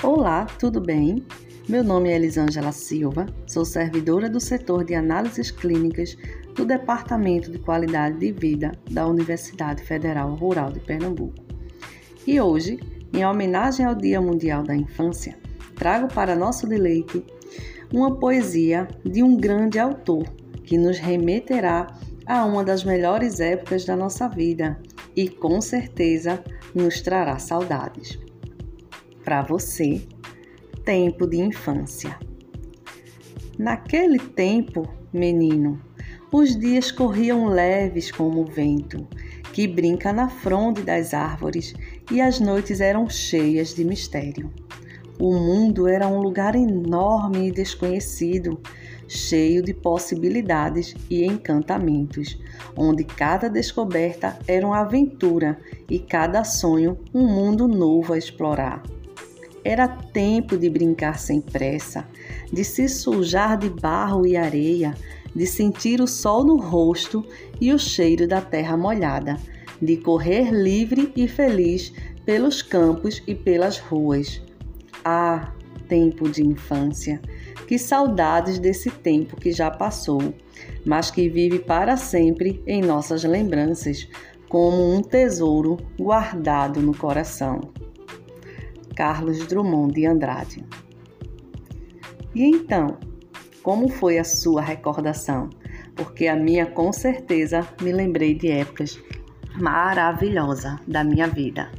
Olá, tudo bem? Meu nome é Elisângela Silva, sou servidora do setor de análises clínicas do Departamento de Qualidade de Vida da Universidade Federal Rural de Pernambuco. E hoje, em homenagem ao Dia Mundial da Infância, trago para nosso deleite uma poesia de um grande autor que nos remeterá a uma das melhores épocas da nossa vida e com certeza nos trará saudades. Para você, tempo de infância. Naquele tempo, menino, os dias corriam leves como o vento, que brinca na fronde das árvores, e as noites eram cheias de mistério. O mundo era um lugar enorme e desconhecido, cheio de possibilidades e encantamentos, onde cada descoberta era uma aventura e cada sonho um mundo novo a explorar. Era tempo de brincar sem pressa, de se sujar de barro e areia, de sentir o sol no rosto e o cheiro da terra molhada, de correr livre e feliz pelos campos e pelas ruas. Ah, tempo de infância! Que saudades desse tempo que já passou, mas que vive para sempre em nossas lembranças, como um tesouro guardado no coração. Carlos Drummond de Andrade. E então, como foi a sua recordação? Porque a minha, com certeza, me lembrei de épocas maravilhosas da minha vida.